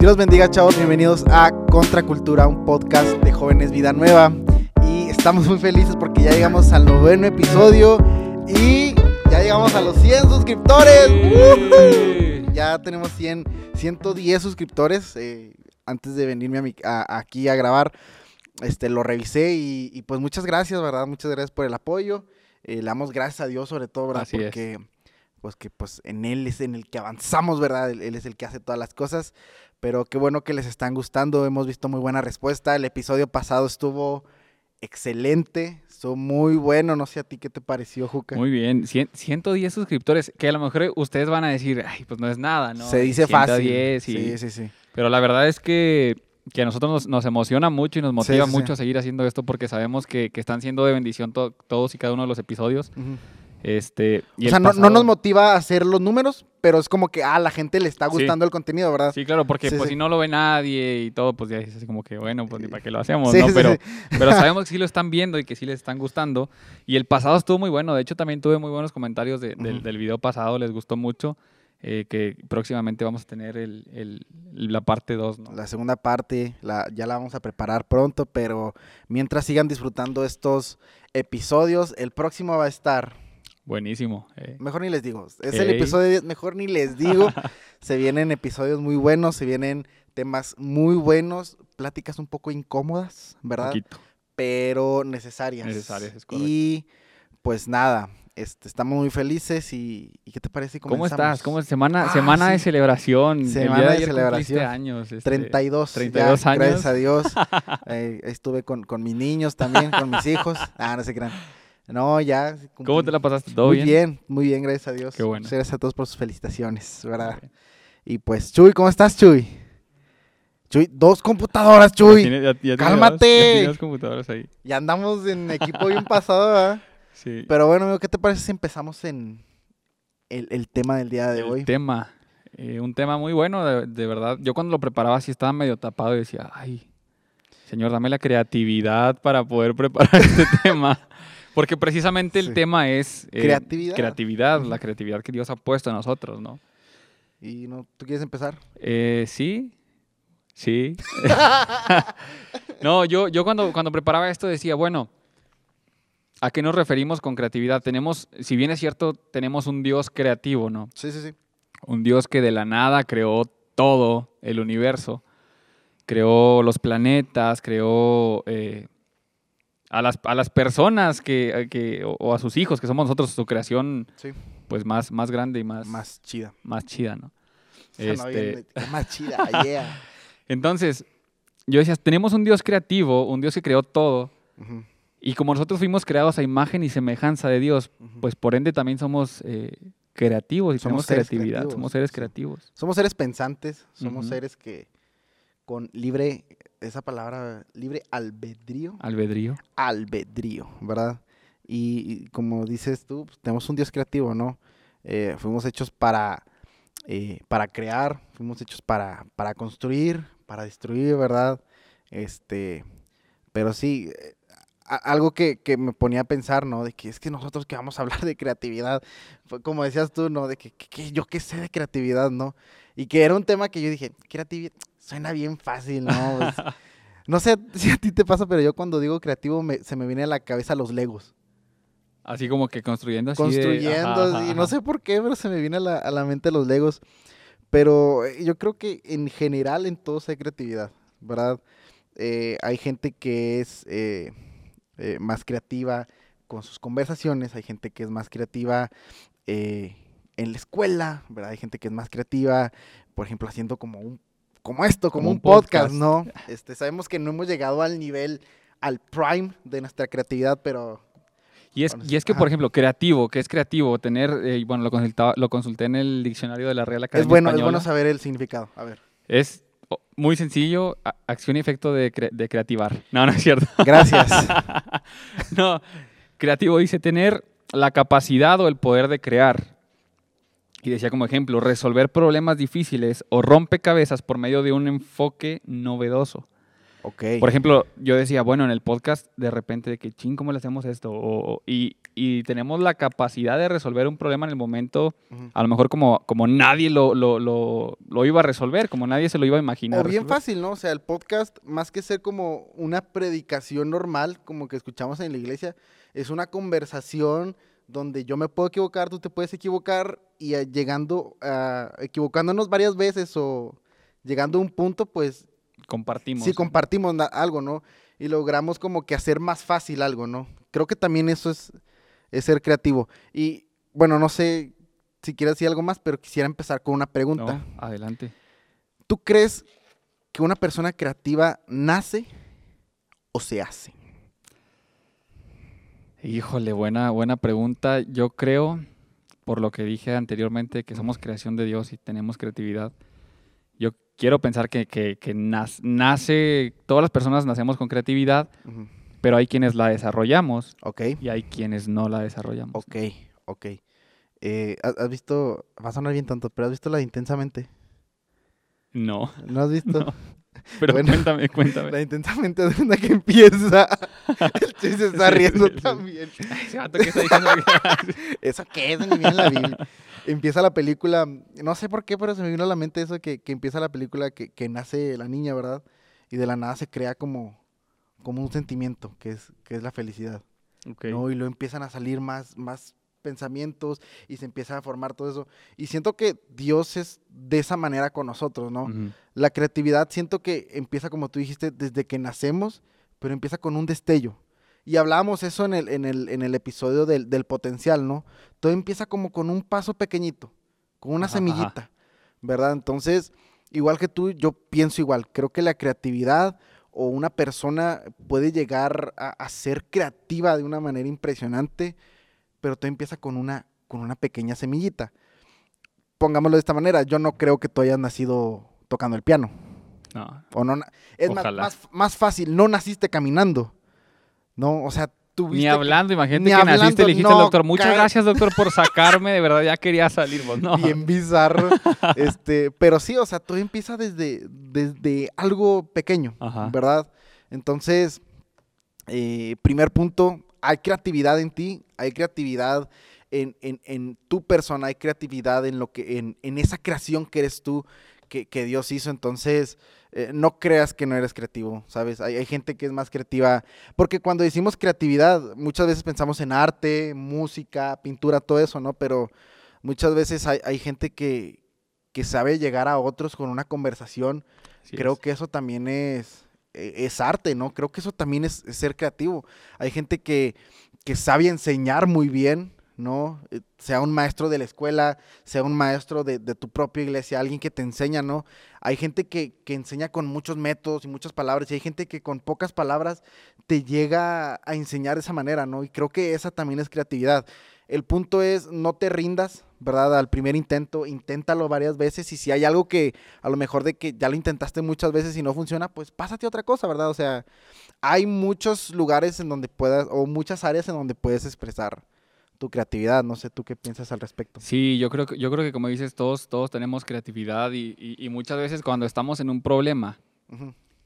Dios bendiga, chavos. Bienvenidos a Contracultura, un podcast de jóvenes vida nueva. Y estamos muy felices porque ya llegamos al noveno episodio y ya llegamos a los 100 suscriptores. Ya tenemos 100, 110 suscriptores. eh, antes de venirme a mi- a- aquí a grabar, este, lo revisé y, y, pues muchas gracias, ¿verdad? Muchas gracias por el apoyo. Eh, le damos gracias a Dios sobre todo, ¿verdad? Así es. porque pues que pues en Él es en el que avanzamos, ¿verdad? Él, él es el que hace todas las cosas. Pero qué bueno que les están gustando. Hemos visto muy buena respuesta. El episodio pasado estuvo excelente. Estuvo muy bueno. No sé a ti qué te pareció, Juca. Muy bien, cien- 110 suscriptores, que a lo mejor ustedes van a decir, ay, pues no es nada, ¿no? Se dice fácil. 110 y- Sí, sí, sí. Pero la verdad es que, que a nosotros nos, nos emociona mucho y nos motiva sí, sí. mucho a seguir haciendo esto porque sabemos que, que están siendo de bendición to- todos y cada uno de los episodios. Este, y O sea, no, no nos motiva a hacer los números, pero es como que a la gente le está Sí. gustando el contenido, ¿verdad? Sí, claro, porque Sí, pues sí. si no lo ve nadie y todo, pues ya es así como que, bueno, pues ni para qué lo hacemos, ¿no? Pero, pero sabemos que sí lo están viendo y que sí les están gustando. Y el pasado estuvo muy bueno. De hecho, también tuve muy buenos comentarios de- del, video pasado. Les gustó mucho. eh, que próximamente vamos a tener el, el- la parte 2, ¿no? La segunda parte la, ya la vamos a preparar pronto, pero mientras sigan disfrutando estos episodios, el próximo va a estar Buenísimo. eh. Mejor ni les digo. Es el episodio 10, mejor ni les digo. se vienen episodios muy buenos, se vienen temas muy buenos, pláticas un poco incómodas, ¿verdad? Poquito. Pero necesarias. Necesarias, es correcto. Y pues nada, este, estamos muy felices y, ¿y ¿qué te parece? si ¿Cómo estás? ¿Cómo es? Semana, Ah, semana de celebración. El Semana de cumpliste celebración. años. este, 32, 32 ya, años. Gracias a Dios. Eh, estuve con, con mis niños también, con mis hijos. Ah, no se crean. No, ya. ¿Cómo te la pasaste? ¿Todo muy bien? bien? muy bien, gracias a Dios. Qué bueno. Muchas Gracias a todos por sus felicitaciones, ¿verdad? Y pues, Chuy, ¿cómo estás, Chuy? Chuy, dos computadoras, Ya Chuy. tiene- ya- ya tiene dos- ¡Cálmate! ya dos computadoras ahí. Ya andamos en equipo bien pasado, ¿verdad? Sí. Pero bueno, amigo, ¿qué te parece si empezamos en el, el tema del día de el hoy? tema. eh, un tema muy bueno, de, de verdad. Yo cuando lo preparaba sí estaba medio tapado y decía, ay, señor, dame la creatividad para poder preparar este tema. Porque precisamente el Sí. tema es... eh, Creatividad. Creatividad, la creatividad que Dios ha puesto en nosotros, ¿no? Y no, ¿Tú quieres empezar? Eh, sí, sí. no, yo, yo cuando, cuando preparaba esto decía, bueno, ¿a qué nos referimos con creatividad? Tenemos, si bien es cierto, tenemos un Dios creativo, ¿no? Sí, sí, sí. Un Dios que de la nada creó todo el universo. Creó los planetas, creó eh, a, las, a las personas que, que- o, o a sus hijos, que somos nosotros, su creación Sí. pues más, más grande y más, más, Más chida. chida, ¿no? Este, más chida, yeah. Entonces, yo decía, tenemos un Dios creativo, un Dios que creó todo, y como nosotros fuimos creados a imagen y semejanza de Dios, pues por ende también somos eh, creativos y Somos tenemos creatividad, creativos, somos seres creativos. Somos seres pensantes, somos seres que con libre, esa palabra, libre albedrío, Albedrío. albedrío, ¿verdad? Y, y como dices tú, pues, tenemos un Dios creativo, ¿no? Eh, fuimos hechos para, eh, para crear, fuimos hechos para, para construir, para destruir, ¿verdad? Este, pero sí, eh, algo que, que me ponía a pensar, ¿no? De que es que nosotros que vamos a hablar de creatividad, fue como decías tú, ¿no? De que, que- que yo qué sé de creatividad, ¿no? Y que era un tema que yo dije, creatividad, suena bien fácil, ¿no? Pues, no sé si a ti te pasa, pero yo cuando digo creativo me- se me viene a la cabeza los legos. Así como que construyendo así de- construyendo, ajá, así, ajá, no sé por qué, pero se me viene a la, a la mente los legos. Pero eh, yo creo que en general en todos hay creatividad, ¿verdad? Eh, hay gente que es eh, eh, más creativa con sus conversaciones, hay gente que es más creativa en la escuela, ¿verdad? Hay gente que es más creativa, por ejemplo, haciendo como un como esto, como, Como un, podcast, podcast. ¿no? Este, sabemos que no hemos llegado al nivel, al prime de nuestra creatividad, pero Y es, Bueno, y es que, ajá. por ejemplo, creativo, que es creativo? Tener, eh, bueno, lo, consultaba, lo consulté en el diccionario de la Real Academia es bueno, es Española. bueno saber el significado. A ver. Es muy sencillo, acción y efecto de, cre- de creativar. No, no es cierto. Gracias. no, creativo dice tener la capacidad o el poder de crear. Y decía como ejemplo, resolver problemas difíciles o rompecabezas por medio de un enfoque novedoso. Ok. Por ejemplo, yo decía, bueno, en el podcast, de repente, de que, ching, ¿cómo le hacemos esto? O- y, y tenemos la capacidad de resolver un problema en el momento, a lo mejor como, como nadie lo, lo, lo, lo iba a resolver, como nadie se lo iba a imaginar. O bien resolver. fácil, ¿no? O sea, el podcast, más que ser como una predicación normal, como que escuchamos en la iglesia, es una conversación donde yo me puedo equivocar, tú te puedes equivocar, y eh, llegando a, equivocándonos varias veces o llegando a un punto, pues Compartimos. sí compartimos algo, ¿no? Y logramos como que hacer más fácil algo, ¿no? Creo que también eso es, es ser creativo. Y bueno, no sé si quieres decir algo más, pero quisiera empezar con una pregunta. No, adelante. ¿Tú crees que una persona creativa nace o se hace? Híjole, buena, buena pregunta. Yo creo, por lo que dije anteriormente, que somos creación de Dios y tenemos creatividad. Yo quiero pensar que, que- nace, todas las personas nacemos con creatividad, pero hay quienes la desarrollamos y hay quienes no la desarrollamos. ok, ok. Eh, ¿has, visto, va a sonar bien tonto, pero has visto la de intensamente? No, ¿No has visto? No. Pero Bueno, cuéntame, cuéntame. La de intensamente es una que empieza. El Che se está Sí, riendo sí, sí. también. Ay, ese vato que está diciendo que- ¿Eso qué es? Ni bien en la Biblia. Empieza la película, no sé por qué, pero se me vino a la mente eso que, que empieza la película que, que nace la niña, ¿verdad? Y de la nada se crea como, como un sentimiento, que es, que es la felicidad. Ok. ¿no? Y luego empiezan a salir más, más pensamientos y se empieza a formar todo eso. Y siento que Dios es de esa manera con nosotros, ¿no? La creatividad siento que empieza, como tú dijiste, desde que nacemos, pero empieza con un destello. Y hablábamos eso en el, en el, en el episodio del, del potencial, ¿no? Todo empieza como con un paso pequeñito, con una Ajá, ajá. semillita, ¿verdad? Entonces, igual que tú, yo pienso igual. Creo que la creatividad o una persona puede llegar a, a ser creativa de una manera impresionante, pero todo empieza con una, con una pequeña semillita. Pongámoslo de esta manera, yo no creo que tú hayas nacido tocando el piano. No. O no, es más, más, más fácil, no naciste caminando. No, o sea, tuviste Ni que- hablando, imagínate ni que naciste y hablando, le dijiste al no, doctor, muchas gracias doctor por sacarme, de verdad ya quería salir vos. No. bien bizarro. este, pero sí, o sea, todo empieza desde, desde algo pequeño, Ajá. ¿verdad? Entonces, eh, primer punto, hay creatividad en ti, hay creatividad en, en- en tu persona, hay creatividad en lo que, en, en esa creación que eres tú, que, que Dios hizo. Entonces, eh, no creas que no eres creativo, ¿sabes? Hay, hay gente que es más creativa, porque cuando decimos creatividad, muchas veces pensamos en arte, música, pintura, todo eso, ¿no? Pero muchas veces hay, hay gente que, que sabe llegar a otros con una conversación Así creo es. que eso también es, es arte, ¿no? Creo que eso también es, es ser creativo. Hay gente que, que sabe enseñar muy bien, ¿no? Eh, Sea un maestro de la escuela, sea un maestro de, de tu propia iglesia, alguien que te enseña, ¿no? Hay gente que, que enseña con muchos métodos y muchas palabras, y hay gente que con pocas palabras te llega a enseñar de esa manera, ¿no? Y creo que esa también es creatividad. El punto es, no te rindas, ¿verdad? Al primer intento, inténtalo varias veces y si hay algo que a lo mejor de que ya lo intentaste muchas veces y no funciona, pues pásate a otra cosa, ¿verdad? O sea, hay muchos lugares en donde puedas, o muchas áreas en donde puedes expresar tu creatividad. No sé tú qué piensas al respecto. Sí, yo creo que, yo creo que como dices, todos, todos tenemos creatividad y, y- y muchas veces cuando estamos en un problema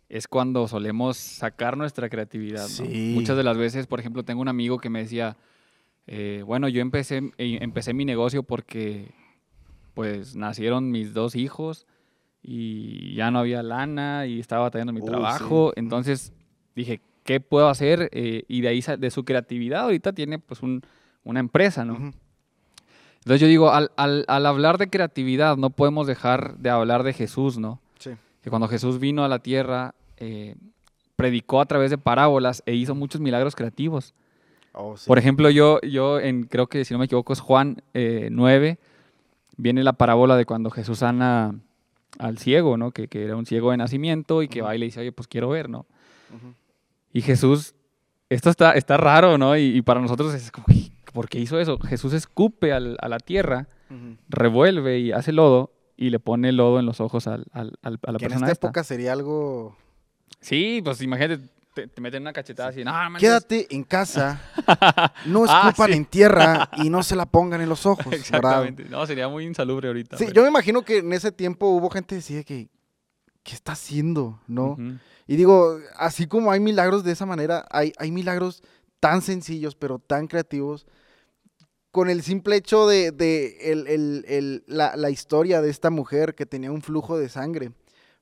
es cuando solemos sacar nuestra creatividad. ¿no? Sí. Muchas de las veces, por ejemplo, tengo un amigo que me decía, eh, bueno, yo empecé, eh, empecé mi negocio porque pues nacieron mis dos hijos y ya no había lana y estaba batallando mi Uy, trabajo. sí. Entonces dije, ¿qué puedo hacer? Eh, y de ahí, de su creatividad, ahorita tiene pues un- una empresa, ¿no? Entonces yo digo, al, al- al hablar de creatividad, no podemos dejar de hablar de Jesús, ¿no? Sí. Que cuando Jesús vino a la tierra, eh, predicó a través de parábolas e hizo muchos milagros creativos. Oh, sí. Por ejemplo, yo, yo en, creo que si no me equivoco es Juan eh, 9, viene la parábola de cuando Jesús sana al ciego, ¿no? Que, que era un ciego de nacimiento y que Ujú. va y le dice, oye, pues quiero ver, ¿no? Ujú. Y Jesús, esto está, está raro, ¿no? Y, y para nosotros es como, "Uy, ¿por qué hizo eso? Jesús escupe al- a la tierra, Ujú. revuelve y hace lodo y le pone lodo en los ojos al- al- al- a la Que en persona esta esta. época sería algo... Sí, pues imagínate, te, te meten una cachetada así, no, manches". Quédate en casa, no Ah, escupan sí. en tierra y no se la pongan en los ojos, ¿verdad? Exactamente. No, sería muy insalubre ahorita. Sí, pero- yo me imagino que en ese tiempo hubo gente que decía que, ¿qué está haciendo? ¿No? Ujú. Y digo, así como hay milagros de esa manera, hay, hay milagros tan sencillos, pero tan creativos, con el simple hecho de, de el- el- el- la, la historia de esta mujer que tenía un flujo de sangre,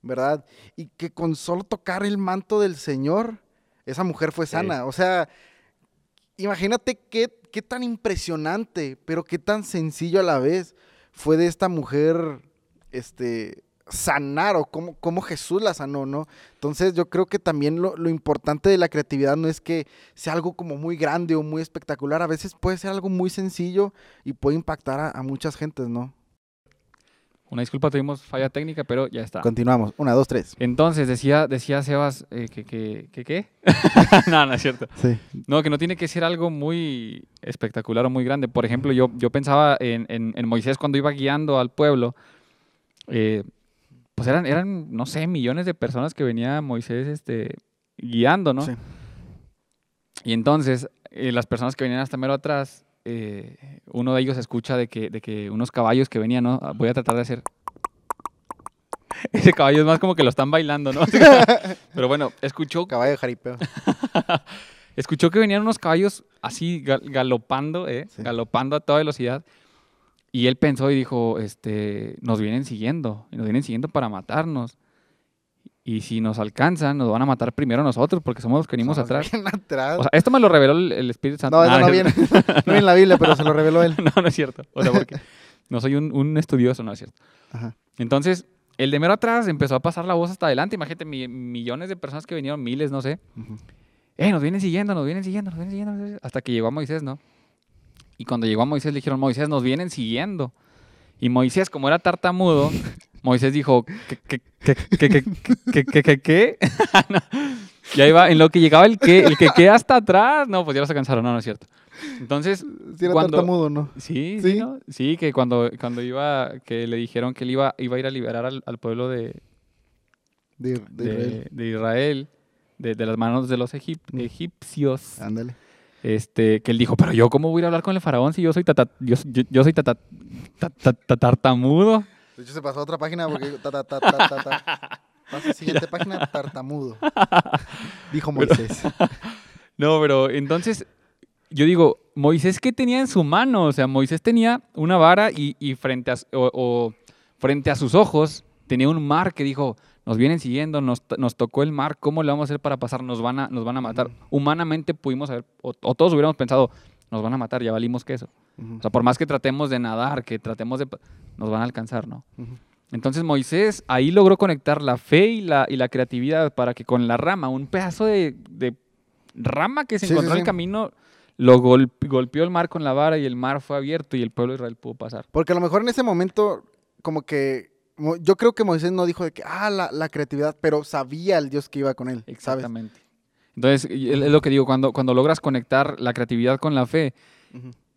¿verdad? Y que con solo tocar el manto del Señor, esa mujer fue Sí. sana. O sea, imagínate qué, qué tan impresionante, pero qué tan sencillo a la vez fue de esta mujer, este, sanar o cómo, cómo Jesús la sanó, ¿no? Entonces yo creo que también lo, lo importante de la creatividad no es que sea algo como muy grande o muy espectacular, a veces puede ser algo muy sencillo y puede impactar a, a muchas gentes, ¿no? Una disculpa, tuvimos falla técnica, pero ya está. Continuamos, una, dos, tres. Entonces, decía, decía Sebas eh, que, que, que qué. no, no es cierto. Sí. No, que no tiene que ser algo muy espectacular o muy grande. Por ejemplo, yo, yo pensaba en, en- en Moisés cuando iba guiando al pueblo. eh, pues eran, eran, no sé, millones de personas que venía Moisés este, guiando, ¿no? Sí. Y entonces, eh, las personas que venían hasta mero atrás, eh, uno de ellos escucha de que, de que unos caballos que venían, ¿no? Voy a tratar de hacer. Ese caballo es más como que lo están bailando, ¿no? Pero bueno, escuchó Caballo de jaripeo. Escuchó que venían unos caballos así gal- galopando, ¿eh? Sí. galopando a toda velocidad. Y él pensó y dijo, este, nos vienen siguiendo, y nos vienen siguiendo para matarnos. Y si nos alcanzan, nos van a matar primero nosotros, porque somos los que venimos atrás. atrás. O sea, esto me lo reveló el, el Espíritu Santo. no, eso Ah, no es viene, no viene en la Biblia, pero se lo reveló él. no, no es cierto. O sea, porque no soy un, un estudioso, no es cierto. Ajá. Entonces, el de mero atrás empezó a pasar la voz hasta adelante. Imagínate, mi- millones de personas que vinieron, miles, no sé. Eh, nos vienen siguiendo, nos vienen siguiendo, nos vienen siguiendo, nos vienen- hasta que llegó a Moisés, ¿no? Y cuando llegó a Moisés le dijeron, Moisés, nos vienen siguiendo. Y Moisés, como era tartamudo, Moisés dijo, ¿qué, qué, qué, qué, qué, qué, qué? Y ahí va, en lo que llegaba el que, el que queda hasta atrás. No, pues ya se cansaron, no, no es cierto. Entonces, sí era cuando, tartamudo, ¿no? Sí, sí, sí, que cuando, cuando iba, que le dijeron que él iba, iba a ir a liberar al, pueblo de, de, de, Israel, de, de, las manos de los egip, mm. egipcios. Ándale. Este, que él dijo, pero yo cómo voy a hablar con el faraón si yo soy tata, yo, yo, yo soy tata, tata. De hecho, se pasó a otra página porque ta, ta, ta, ta, ta, ta. Pasa a siguiente página, tartamudo. Dijo Moisés. No, pero entonces yo digo, Moisés qué tenía en su mano, o sea, Moisés tenía una vara y, y frente, a, o- o frente a sus ojos tenía un mar que dijo, nos vienen siguiendo, nos, nos tocó el mar, ¿cómo le vamos a hacer para pasar? Nos van a, nos van a matar. Humanamente pudimos haber, o, o todos hubiéramos pensado, nos van a matar, ya valimos queso. Ujú, O sea, por más que tratemos de nadar, que tratemos de... nos van a alcanzar, ¿no? Entonces Moisés ahí logró conectar la fe y la, y la creatividad para que con la rama, un pedazo de, de rama que se Sí, sí, encontró en sí. el camino, lo gol- golpeó el mar con la vara y el mar fue abierto y el pueblo de Israel pudo pasar. Porque a lo mejor en ese momento, como que. Yo creo que Moisés no dijo de que, ah, la, la creatividad, pero sabía el Dios que iba con él, ¿sabes? Exactamente. Entonces, es lo que digo, cuando, cuando logras conectar la creatividad con la fe.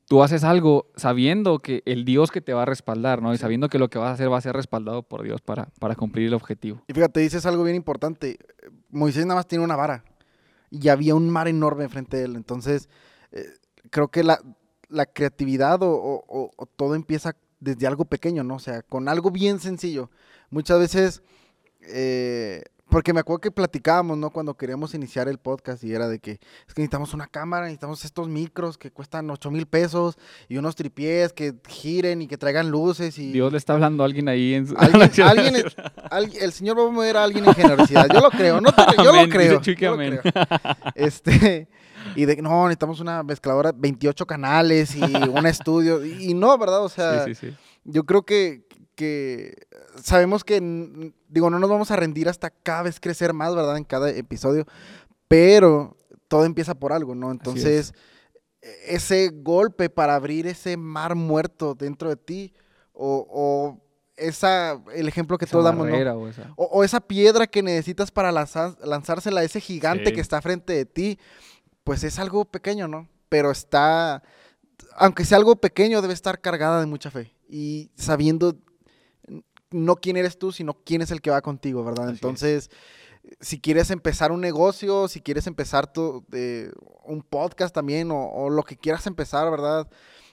Tú haces algo sabiendo que el Dios que te va a respaldar, ¿no? Y sabiendo que lo que vas a hacer va a ser respaldado por Dios para, para cumplir el objetivo. Y fíjate, dices algo bien importante. Moisés nada más tiene una vara. Y había un mar enorme enfrente de él. Entonces, eh, creo que la, la creatividad o, o- o- o todo empieza desde algo pequeño, ¿no? O sea, con algo bien sencillo. Muchas veces, eh, porque me acuerdo que platicábamos, ¿no? Cuando queríamos iniciar el podcast y era de que es que necesitamos una cámara, necesitamos estos micros que cuestan 8 mil pesos y unos tripiés que giren y que traigan luces y... Dios le está hablando a alguien ahí en su... Alguien, alguien alguien- el Señor va a mover a alguien en generosidad. Yo lo creo, no te- yo Amén, lo creo. yo lo creo. Este, y de que no, necesitamos una mezcladora, 28 canales y un estudio. Y, y no, ¿verdad? O sea, Sí, sí, sí. yo creo que, que sabemos que, digo, no nos vamos a rendir hasta cada vez crecer más, ¿verdad? En cada episodio. Pero todo empieza por algo, ¿no? Entonces, ese golpe para abrir ese mar muerto dentro de ti, o, o esa, el ejemplo que Esa todos damos, ¿no? o esa- O, o esa piedra que necesitas para lanzar- lanzársela a ese gigante Sí. que está frente de ti, pues es algo pequeño, ¿no? Pero está, aunque sea algo pequeño, debe estar cargada de mucha fe. Y sabiendo no quién eres tú, sino quién es el que va contigo, ¿verdad? Así es. Entonces, si quieres empezar un negocio, si quieres empezar tu, eh, un podcast también, o, o lo que quieras empezar, ¿verdad?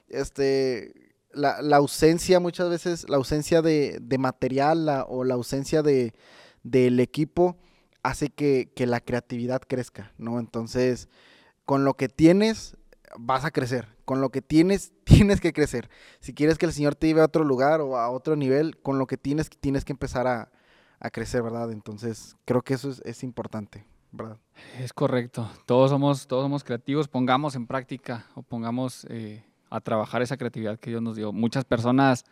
Este, la, la ausencia muchas veces, la ausencia de, de material la- o la ausencia de, del equipo hace que, que la creatividad crezca, ¿no? Entonces, con lo que tienes, vas a crecer. Con lo que tienes, tienes que crecer. Si quieres que el Señor te lleve a otro lugar o a otro nivel, con lo que tienes, tienes que empezar a, a crecer, ¿verdad? Entonces, creo que eso es, es importante, ¿verdad? Es correcto. Todos somos, todos somos creativos. Pongamos en práctica o pongamos eh, a trabajar esa creatividad que Dios nos dio. Muchas personas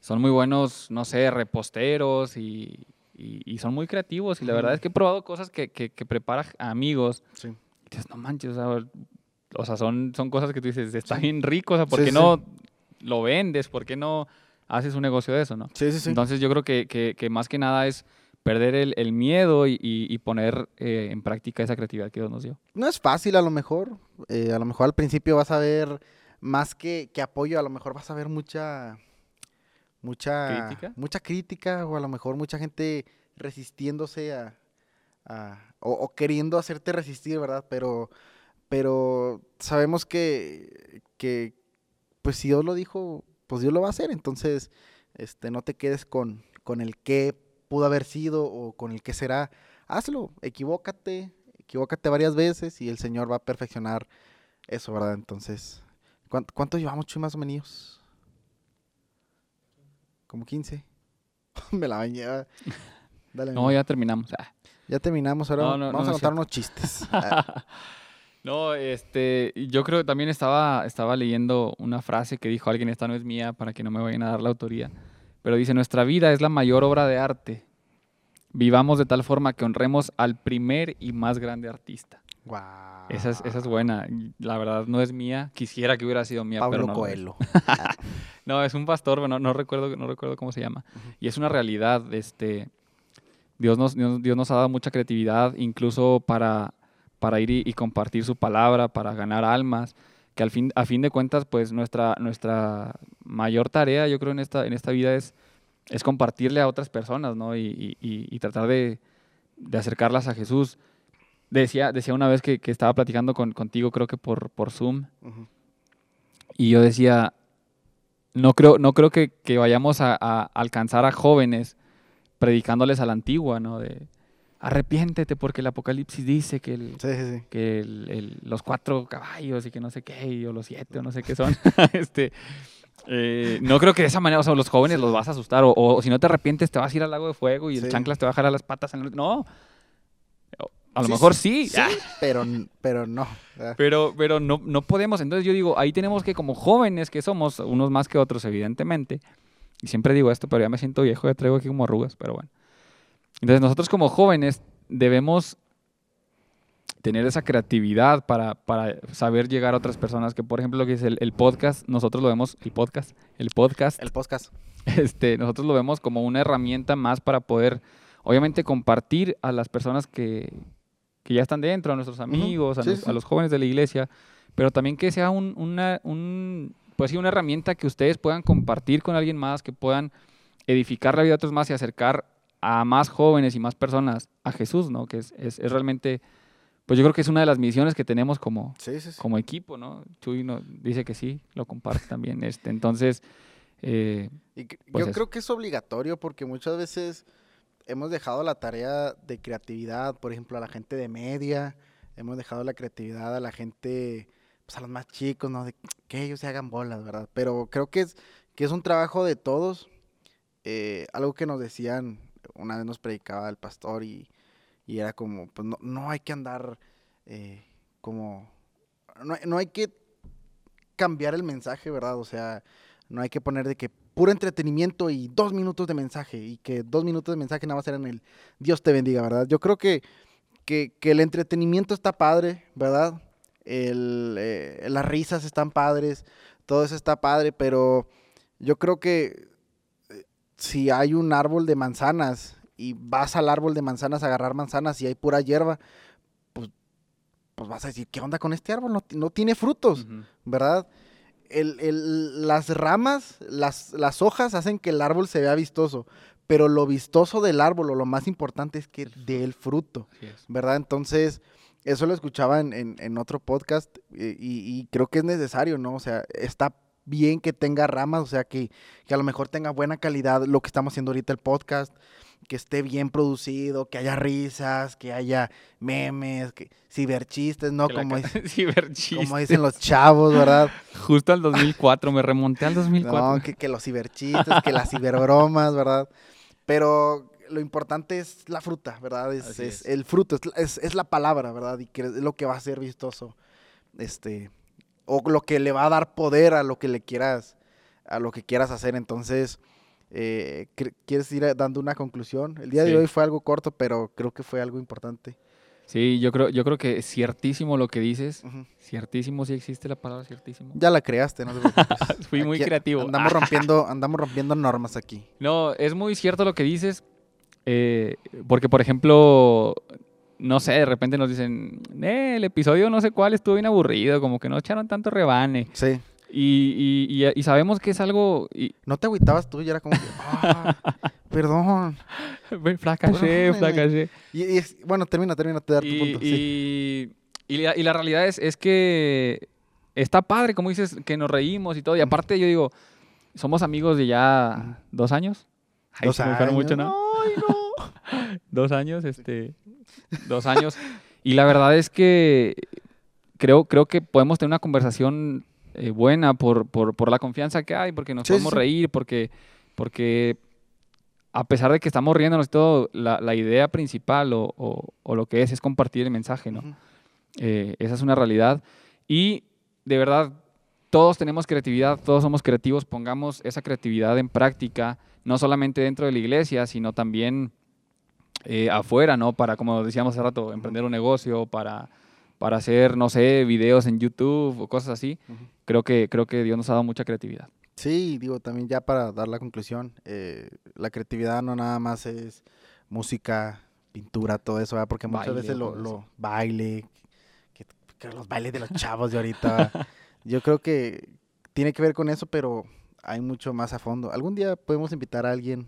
son muy buenos, no sé, reposteros y, y- y son muy creativos. Y la verdad es que he probado cosas que, que, que prepara a amigos. Sí. Y dices, no manches, o sea, o sea, son, son cosas que tú dices, está Sí. bien rico, o sea, ¿por Sí, qué sí. no lo vendes? ¿Por qué no haces un negocio de eso, no? Sí, sí, sí. Entonces yo creo que, que- que más que nada es perder el, el miedo y, y- poner eh, en práctica esa creatividad que Dios nos dio. no es fácil a lo mejor. eh, a lo mejor al principio vas a ver más que, que apoyo, a lo mejor vas a ver mucha mucha ¿Crítica? mucha crítica o a lo mejor mucha gente resistiéndose a, a- o, o queriendo hacerte resistir, ¿verdad? Pero pero sabemos que que pues si Dios lo dijo, pues Dios lo va a hacer, entonces este no te quedes con con el qué pudo haber sido o con el qué será. Hazlo, equivócate, equivócate varias veces y el Señor va a perfeccionar eso, ¿verdad? Entonces, ¿cuán- ¿cuánto llevamos, Chuy, más o menos? Como 15. Me la bañé. ah. Dale. No, amigo. ya terminamos. Ah. ya terminamos, ahora No, no, vamos no a contar unos chistes. No, este, yo creo que también estaba, estaba leyendo una frase que dijo alguien, esta no es mía, para que no me vayan a dar la autoría, pero dice, nuestra vida es la mayor obra de arte. Vivamos de tal forma que honremos al primer y más grande artista. guau. Esa es, esa es buena. La verdad no es mía. Quisiera que hubiera sido mía, Pablo pero no. Coelho. No, es un pastor, pero no, no recuerdo, no recuerdo cómo se llama. Ujú. Y es una realidad. Este, Dios, nos, Dios, Dios nos ha dado mucha creatividad, incluso para, para ir y, y compartir su palabra, para ganar almas. Que al fin, a fin de cuentas, pues nuestra, nuestra mayor tarea, yo creo, en esta, en esta vida es, es compartirle a otras personas, ¿no? Y, y- y- y tratar de, de acercarlas a Jesús. Decía, decía una vez que, que estaba platicando con, contigo, creo que por, por Zoom, y yo decía, no creo, no creo que, que vayamos a, a alcanzar a jóvenes predicándoles a la antigua, ¿no? De arrepiéntete porque el Apocalipsis dice que, el- Sí, sí, sí. que el- el- los cuatro caballos y que no sé qué, y- o los siete, o no sé qué son. este, eh, no creo que de esa manera, o sea, los jóvenes los vas a asustar, o, o si no te arrepientes te vas a ir al lago de fuego y el chanclas te va a jalar las patas. En el- no, a lo mejor sí, Sí, pero, pero no. pero, pero no, no podemos. Entonces yo digo, ahí tenemos que, como jóvenes que somos, unos más que otros, evidentemente, y siempre digo esto, pero ya me siento viejo, ya traigo aquí como arrugas, pero bueno. Entonces nosotros como jóvenes debemos tener esa creatividad para, para saber llegar a otras personas, que por ejemplo lo que es el, el podcast, nosotros lo vemos, el podcast, el podcast, El podcast. este, nosotros lo vemos como una herramienta más para poder, obviamente, compartir a las personas que, que ya están dentro, a nuestros amigos, a, Sí, nos- sí, sí. a los jóvenes de la iglesia, pero también que sea un- una, un, pues sí, una herramienta que ustedes puedan compartir con alguien más, que puedan edificar la vida de otros más y acercar a más jóvenes y más personas a Jesús, ¿no? Que es, es, es realmente, pues yo creo que es una de las misiones que tenemos como, Sí, sí, sí. como equipo, ¿no? Chuy no, dice que sí, lo comparte también. Este, entonces, eh, Y que- Pues yo eso. creo que es obligatorio porque muchas veces hemos dejado la tarea de creatividad, por ejemplo, a la gente de media, hemos dejado la creatividad a la gente, pues a los más chicos, ¿no? De que ellos se hagan bolas, ¿verdad? Pero creo que es, que es un trabajo de todos. eh, algo que nos decían, una vez nos predicaba el pastor y, y era como, pues no, no hay que andar eh, como, no, no hay que cambiar el mensaje, ¿verdad? O sea, no hay que poner de que puro entretenimiento y dos minutos de mensaje y que dos minutos de mensaje nada más eran el Dios te bendiga, ¿verdad? Yo creo que, que, que el entretenimiento está padre, ¿verdad? El, eh, las risas están padres, todo eso está padre, pero yo creo que si hay un árbol de manzanas y vas al árbol de manzanas a agarrar manzanas y hay pura hierba, pues, pues vas a decir, ¿qué onda con este árbol? No, no tiene frutos. ¿verdad? El- el- las ramas, las, las hojas hacen que el árbol se vea vistoso, pero lo vistoso del árbol o lo más importante es que dé el fruto. ¿verdad? Entonces, eso lo escuchaba en, en- en otro podcast eh, y, y creo que es necesario, ¿no? O sea, está bien que tenga ramas, o sea, que, que a lo mejor tenga buena calidad lo que estamos haciendo ahorita el podcast, que esté bien producido, que haya risas, que haya memes, que ciberchistes, ¿no? Que Como, ca- dice- Ciberchistes. como dicen los chavos, ¿verdad? Justo al 2004, me remonté al 2004. No, que, que los ciberchistes, que las ciberbromas, ¿verdad? Pero lo importante es la fruta, ¿verdad? Es, es es. el fruto, es- es la palabra, ¿verdad? Y que es lo que va a ser vistoso. Este, o lo que le va a dar poder a lo que le quieras, a lo que quieras hacer. Entonces, eh, ¿quieres ir a- dando una conclusión? El día Sí. de hoy fue algo corto, pero creo que fue algo importante. Sí, yo creo, yo creo que es ciertísimo lo que dices. Ciertísimo, sí existe la palabra ciertísimo. Ya la creaste, no te preocupes. Fui muy Aquí creativo. Andamos rompiendo, andamos rompiendo normas aquí. No, es muy cierto lo que dices, eh, porque por ejemplo, no sé, de repente nos dicen, "Eh, el episodio no sé cuál estuvo bien aburrido, como que no echaron tanto rebane. Sí. Y, y- y- y sabemos que es algo... No te agüitabas tú y era como que, "Ah, perdón. fracasé, fracasé. Y, es- bueno, termina, termina de dar tu punto. sí. la, y la realidad es, es que está padre, como dices, que nos reímos y todo. Y aparte yo digo, somos amigos de ya dos años. Ay, Dos años. mucho, ¿no? Ay, no. Dos años, este, dos años. Y la verdad es que creo, creo que podemos tener una conversación eh, buena por, por, por la confianza que hay, porque nos Sí, podemos sí. reír, porque, porque a pesar de que estamos riéndonos y todo, la, la idea principal o, o- o lo que es es compartir el mensaje, ¿no? Ujú. Eh, esa es una realidad. Y de verdad, todos tenemos creatividad, todos somos creativos, pongamos esa creatividad en práctica, no solamente dentro de la iglesia, sino también eh, afuera, ¿no? Para, como decíamos hace rato, emprender un negocio, para, para hacer, no sé, videos en YouTube o cosas así. Creo que, creo que Dios nos ha dado mucha creatividad. Sí, digo, también ya para dar la conclusión, eh, la creatividad no nada más es música, pintura, todo eso, ¿verdad? Porque muchas Baile, veces lo, baile, que, que los bailes de los chavos de ahorita, yo creo que tiene que ver con eso, pero hay mucho más a fondo. Algún día podemos invitar a alguien,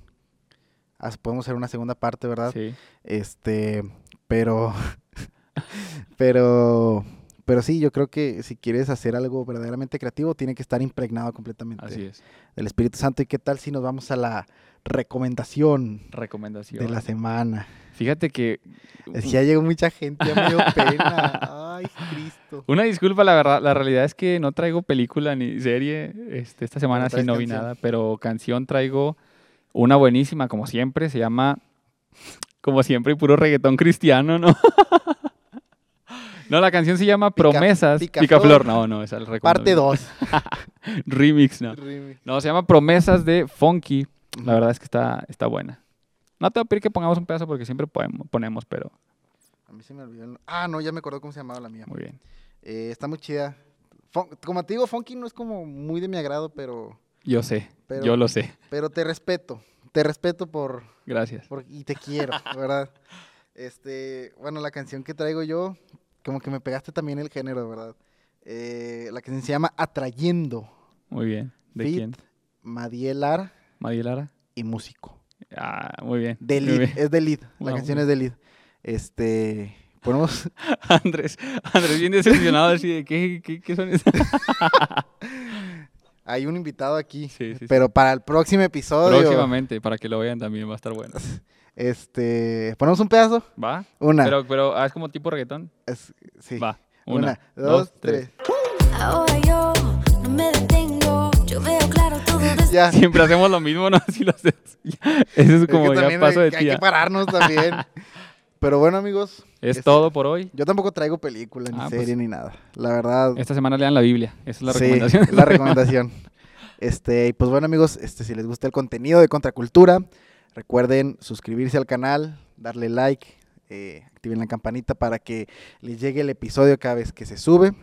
podemos hacer una segunda parte, ¿verdad? Sí. Este, pero, pero, pero sí, yo creo que si quieres hacer algo verdaderamente creativo, tiene que estar impregnado completamente Así es. del Espíritu Santo. ¿Y qué tal si nos vamos a la recomendación Recomendación. de la semana? Fíjate que Es que ya llegó mucha gente, ya me dio pena. Ay, Cristo. Una disculpa, la verdad, la realidad es que no traigo película ni serie. Este, esta semana sí traes no vi nada, pero canción traigo una buenísima, como siempre, se llama, como siempre, puro reggaetón cristiano, ¿no? no, la canción se llama Pica- Promesas. Picaflor. Picaflor, no, no, esa es el Parte 2. Remix, no. No, se llama Promesas de Funky. La verdad es que está, está buena. No te voy a pedir que pongamos un pedazo porque siempre podemos- ponemos, pero A mí se me olvidó. el- Ah, no, ya me acordó cómo se llamaba la mía. muy bien. Eh, está muy chida. Fun- Como te digo, Funky no es como muy de mi agrado, pero, Yo sé, Pero- yo lo sé. pero te respeto. Te respeto por, Gracias. por- y te quiero, ¿verdad? Este, bueno, la canción que traigo yo, como que me pegaste también el género, ¿verdad? Eh, la canción se llama Atrayendo, Muy bien. ¿De Fit. quién? Madielar María Lara. y músico. Ah, muy bien. De lead, bien. es de lead, la canción es de lead. Este, ponemos, Andrés, Andrés bien decepcionado así de ¿qué, qué, qué son esas? hay un invitado aquí, Sí, sí, sí. pero para el próximo episodio, Próximamente, para que lo vean también va a estar bueno. este, ponemos un pedazo, ¿Va? una, Pero, pero ah, es como tipo reggaetón. es- sí, Va. una, dos, tres. Ahora yo no me detengo, yo veo claro todo desde Ya. Siempre hacemos lo mismo, ¿no? Si lo haces. Eso es Es como que ya también paso hay, de hay tía. que pararnos también. Pero bueno, amigos. Es este, todo por hoy. Yo tampoco traigo película, ni Ah, pues. serie, ni nada. La verdad. Esta semana lean la Biblia. Esa es la sí, recomendación. la recomendación. Este, y pues bueno, amigos, este, si les gusta el contenido de Contracultura, recuerden suscribirse al canal, darle like, eh, activen la campanita para que les llegue el episodio cada vez que se sube.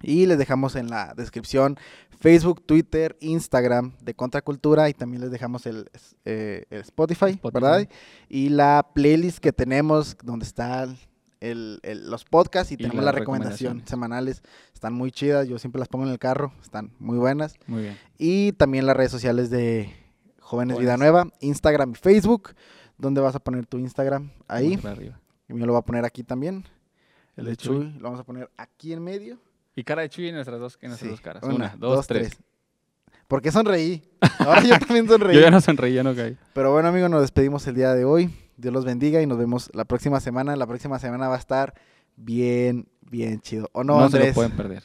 Y les dejamos en la descripción Facebook, Twitter, Instagram de Contracultura y también les dejamos el, eh, el Spotify, Spotify. ¿verdad? Y la playlist que tenemos donde están el- el- los podcasts y, Y tenemos las la recomendación recomendaciones. semanales. Están muy chidas, yo siempre las pongo en el carro, están muy buenas. Muy bien. Y también las redes sociales de Jóvenes Vida. Nueva, Instagram y Facebook, donde vas a poner tu Instagram ahí. Vamos para arriba. Y yo lo voy a poner aquí también. El El de de Chuy. Chuy lo vamos a poner aquí en medio. Y cara de Chuy en nuestras dos, en nuestras Sí, dos caras. Una, Una, dos, tres. ¿Por qué sonreí? Ahora yo también sonreí. Yo ya no sonreí, ya no caí. Pero bueno, amigos, nos despedimos el día de hoy. Dios los bendiga y nos vemos la próxima semana. La próxima semana va a estar bien, bien chido. ¿O no, No, se lo pueden perder.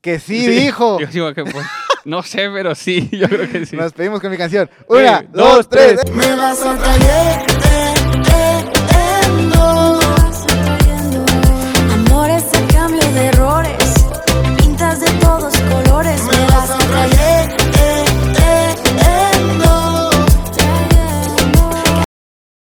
Que sí, dijo. Yo digo que pues, no sé, pero sí, yo creo que sí. Nos despedimos con mi canción. Una, Sí, dos, dos, tres. tres. Me vas a traer